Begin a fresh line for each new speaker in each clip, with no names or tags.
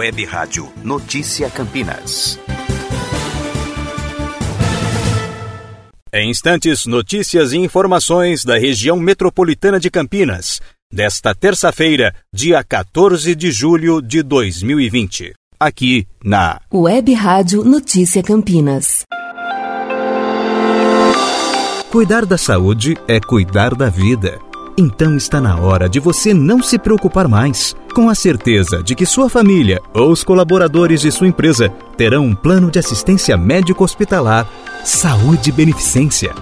Web Rádio Notícia Campinas.
Em instantes, notícias e informações da região metropolitana de Campinas, desta terça-feira, dia 14 de julho de 2020. Aqui na
Web Rádio Notícia Campinas.
Cuidar da saúde é cuidar da vida. Então está na hora de você não se preocupar mais, com a certeza de que sua família ou os colaboradores de sua empresa terão um plano de assistência médico-hospitalar Saúde Beneficência.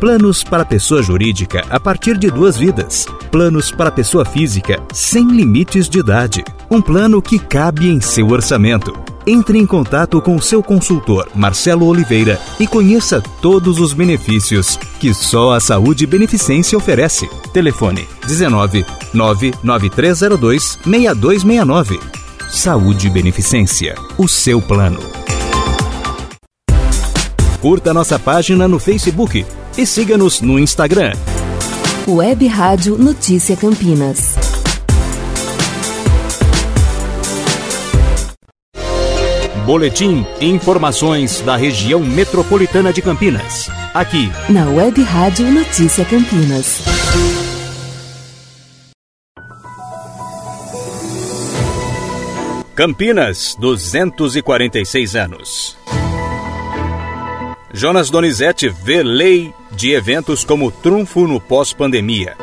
Planos para pessoa jurídica a partir de duas vidas. Planos para pessoa física sem limites de idade. Um plano que cabe em seu orçamento. Entre em contato com seu consultor, Marcelo Oliveira, e conheça todos os benefícios que só a Saúde Beneficência oferece. Telefone 19 99302 6269. Saúde Beneficência, o seu plano. Curta nossa página no Facebook e siga-nos no Instagram.
Web Rádio Notícia Campinas.
Boletim Informações da região metropolitana de Campinas. Aqui,
na Web Rádio Notícia Campinas.
Campinas, 246 anos. Jonas Donizete vê lei de eventos como trunfo no pós-pandemia.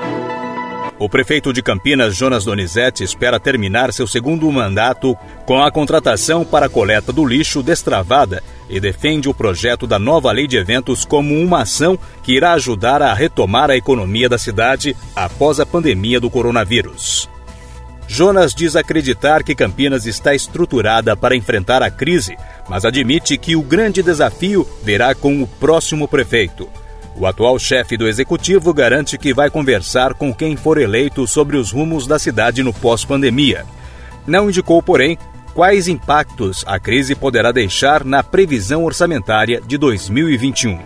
O prefeito de Campinas, Jonas Donizete, espera terminar seu segundo mandato com a contratação para a coleta do lixo destravada e defende o projeto da nova lei de eventos como uma ação que irá ajudar a retomar a economia da cidade após a pandemia do coronavírus. Jonas diz acreditar que Campinas está estruturada para enfrentar a crise, mas admite que o grande desafio virá com o próximo prefeito. O atual chefe do executivo garante que vai conversar com quem for eleito sobre os rumos da cidade no pós-pandemia. Não indicou, porém, quais impactos a crise poderá deixar na previsão orçamentária de 2021.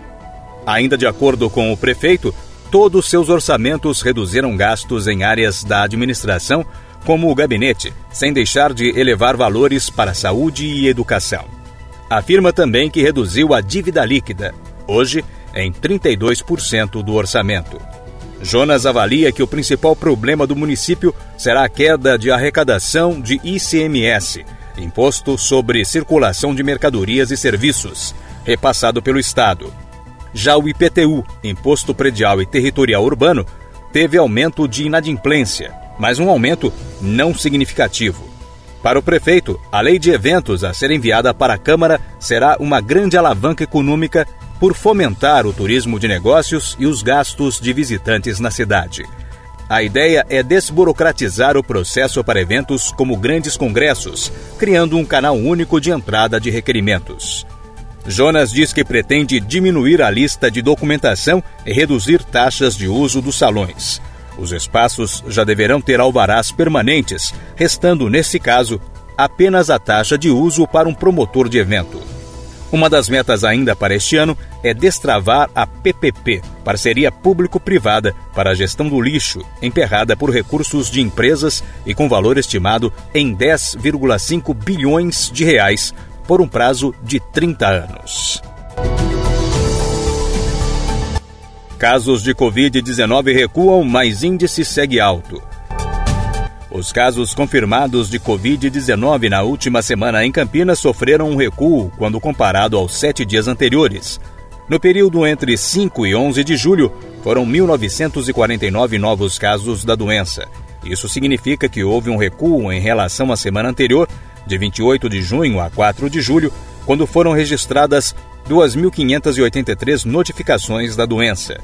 Ainda de acordo com o prefeito, todos seus orçamentos reduziram gastos em áreas da administração, como o gabinete, sem deixar de elevar valores para saúde e educação. Afirma também que reduziu a dívida líquida. Hoje, em 32% do orçamento. Jonas avalia que o principal problema do município será a queda de arrecadação de ICMS, Imposto sobre Circulação de Mercadorias e Serviços, repassado pelo Estado. Já o IPTU, Imposto Predial e Territorial Urbano, teve aumento de inadimplência, mas um aumento não significativo. Para o prefeito, a lei de eventos a ser enviada para a Câmara será uma grande alavanca econômica por fomentar o turismo de negócios e os gastos de visitantes na cidade. A ideia é desburocratizar o processo para eventos como grandes congressos, criando um canal único de entrada de requerimentos. Jonas diz que pretende diminuir a lista de documentação e reduzir taxas de uso dos salões. Os espaços já deverão ter alvarás permanentes, restando, nesse caso, apenas a taxa de uso para um promotor de evento. Uma das metas ainda para este ano é destravar a PPP, parceria público-privada para a gestão do lixo, emperrada por recursos de empresas e com valor estimado em 10,5 bilhões de reais por um prazo de 30 anos. Casos de Covid-19 recuam, mas índice segue alto. Os casos confirmados de Covid-19 na última semana em Campinas sofreram um recuo quando comparado aos sete dias anteriores. No período entre 5 e 11 de julho, foram 1.949 novos casos da doença. Isso significa que houve um recuo em relação à semana anterior, de 28 de junho a 4 de julho, quando foram registradas 2.583 notificações da doença.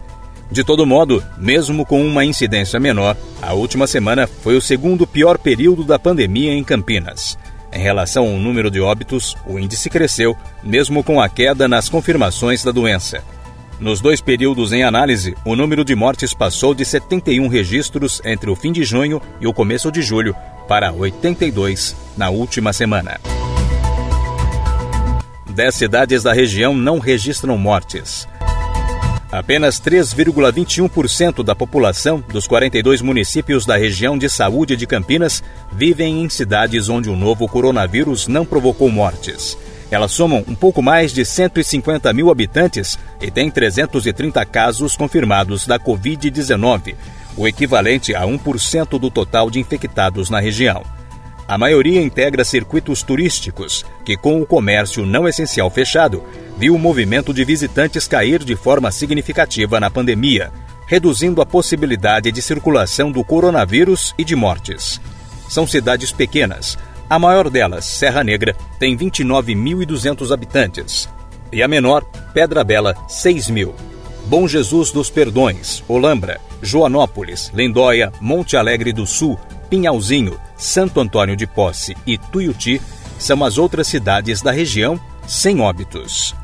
De todo modo, mesmo com uma incidência menor, a última semana foi o segundo pior período da pandemia em Campinas. Em relação ao número de óbitos, o índice cresceu, mesmo com a queda nas confirmações da doença. Nos dois períodos em análise, o número de mortes passou de 71 registros entre o fim de junho e o começo de julho para 82 na última semana. Dez cidades da região não registram mortes. Apenas 3,21% da população dos 42 municípios da região de saúde de Campinas vivem em cidades onde o novo coronavírus não provocou mortes. Elas somam um pouco mais de 150 mil habitantes e têm 330 casos confirmados da Covid-19, o equivalente a 1% do total de infectados na região. A maioria integra circuitos turísticos, que, com o comércio não essencial fechado, viu o movimento de visitantes cair de forma significativa na pandemia, reduzindo a possibilidade de circulação do coronavírus e de mortes. São cidades pequenas. A maior delas, Serra Negra, tem 29.200 habitantes. E a menor, Pedra Bela, 6 mil. Bom Jesus dos Perdões, Olambra, Joanópolis, Lendóia, Monte Alegre do Sul, Pinhalzinho, Santo Antônio de Posse e Tuiuti são as outras cidades da região sem óbitos.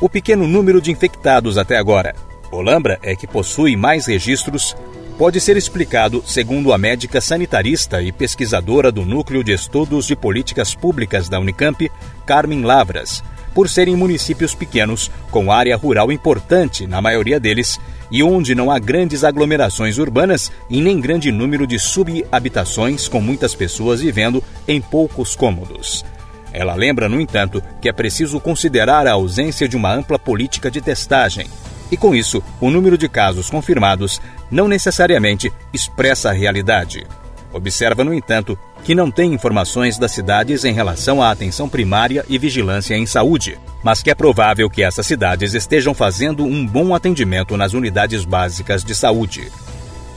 O pequeno número de infectados até agora, Olambra é que possui mais registros, pode ser explicado, segundo a médica sanitarista e pesquisadora do Núcleo de Estudos de Políticas Públicas da Unicamp, Carmen Lavras, por serem municípios pequenos, com área rural importante na maioria deles e onde não há grandes aglomerações urbanas e nem grande número de subhabitações com muitas pessoas vivendo em poucos cômodos. Ela lembra, no entanto, que é preciso considerar a ausência de uma ampla política de testagem. E com isso, o número de casos confirmados não necessariamente expressa a realidade. Observa, no entanto, que não tem informações das cidades em relação à atenção primária e vigilância em saúde, mas que é provável que essas cidades estejam fazendo um bom atendimento nas unidades básicas de saúde.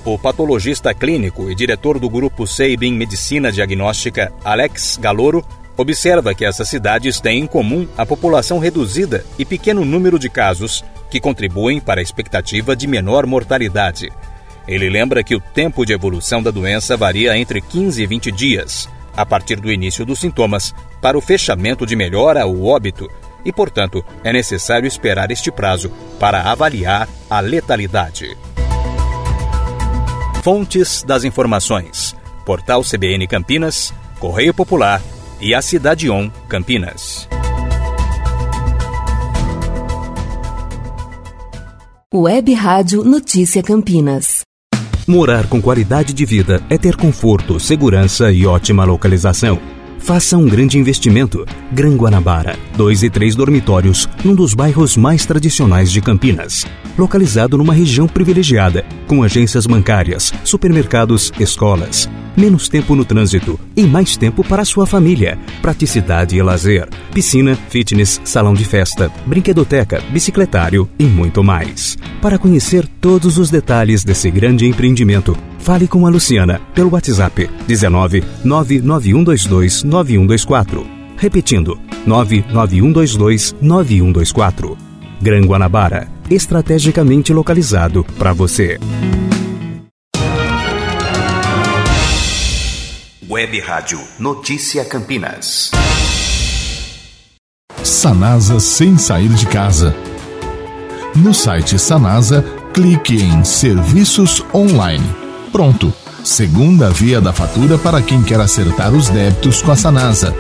O patologista clínico e diretor do grupo Seibin Medicina Diagnóstica, Alex Galoro, observa que essas cidades têm em comum a população reduzida e pequeno número de casos, que contribuem para a expectativa de menor mortalidade. Ele lembra que o tempo de evolução da doença varia entre 15 e 20 dias, a partir do início dos sintomas, para o fechamento de melhora ou óbito, e, portanto, é necessário esperar este prazo para avaliar a letalidade. Fontes das informações: Portal CBN Campinas, Correio Popular e a Cidade On Campinas.
Web Rádio Notícia Campinas.
Morar com qualidade de vida é ter conforto, segurança e ótima localização. Faça um grande investimento. Gran Guanabara, dois e três dormitórios, num dos bairros mais tradicionais de Campinas. Localizado numa região privilegiada, com agências bancárias, supermercados, escolas. Menos tempo no trânsito e mais tempo para sua família. Praticidade e lazer. Piscina, fitness, salão de festa, brinquedoteca, bicicletário e muito mais. Para conhecer todos os detalhes desse grande empreendimento, Fale com a Luciana pelo WhatsApp 19 99122 9124. Repetindo, 99122 9124. Gran Guanabara, estrategicamente localizado para você.
Web Rádio Notícia Campinas.
Sanasa sem sair de casa. No site Sanasa, clique em Serviços Online Pronto! Segunda via da fatura para quem quer acertar os débitos com a Sanasa.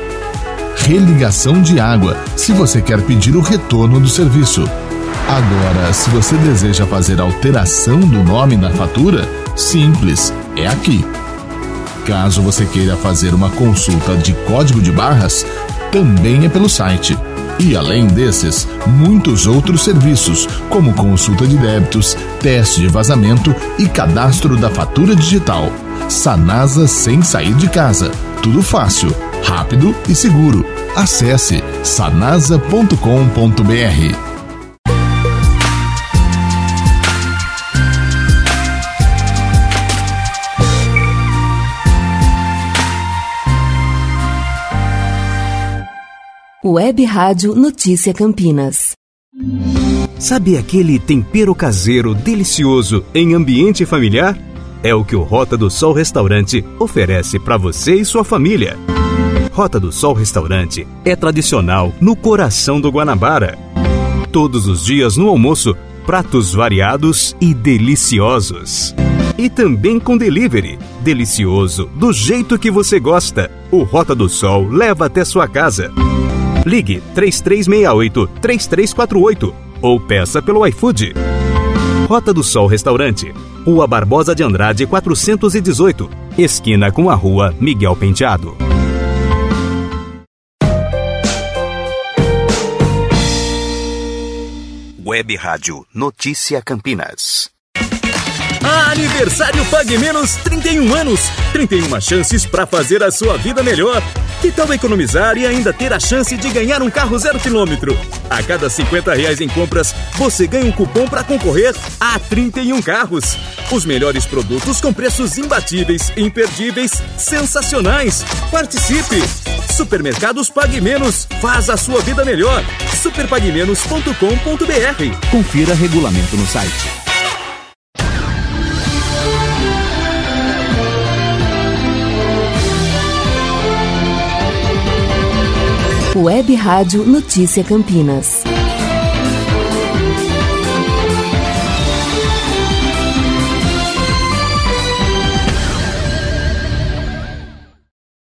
Religação de água, se você quer pedir o retorno do serviço. Agora, se você deseja fazer alteração do nome na fatura, simples, é aqui. Caso você queira fazer uma consulta de código de barras, também é pelo site e além desses, muitos outros serviços, como consulta de débitos, teste de vazamento e cadastro da fatura digital. Sanasa sem sair de casa. Tudo fácil, rápido e seguro. Acesse sanasa.com.br.
Web Rádio Notícia Campinas.
Sabe aquele tempero caseiro delicioso em ambiente familiar? É o que o Rota do Sol Restaurante oferece para você e sua família. Rota do Sol Restaurante é tradicional no coração do Guanabara. Todos os dias no almoço, pratos variados e deliciosos. E também com delivery. Delicioso, do jeito que você gosta. O Rota do Sol leva até sua casa. Ligue 3368 3348 ou peça pelo iFood. Rota do Sol Restaurante, Rua Barbosa de Andrade 418, esquina com a Rua Miguel Penteado.
Web Rádio Notícia Campinas.
Aniversário Pague Menos 31 anos. 31 chances para fazer a sua vida melhor. Que tal economizar e ainda ter a chance de ganhar um carro zero quilômetro? A cada 50 reais em compras, você ganha um cupom para concorrer a 31 carros. Os melhores produtos com preços imbatíveis, imperdíveis, sensacionais. Participe! Supermercados Pague Menos. Faz a sua vida melhor. superpagmenos.com.br.
Confira regulamento no site.
Web Rádio Notícia Campinas.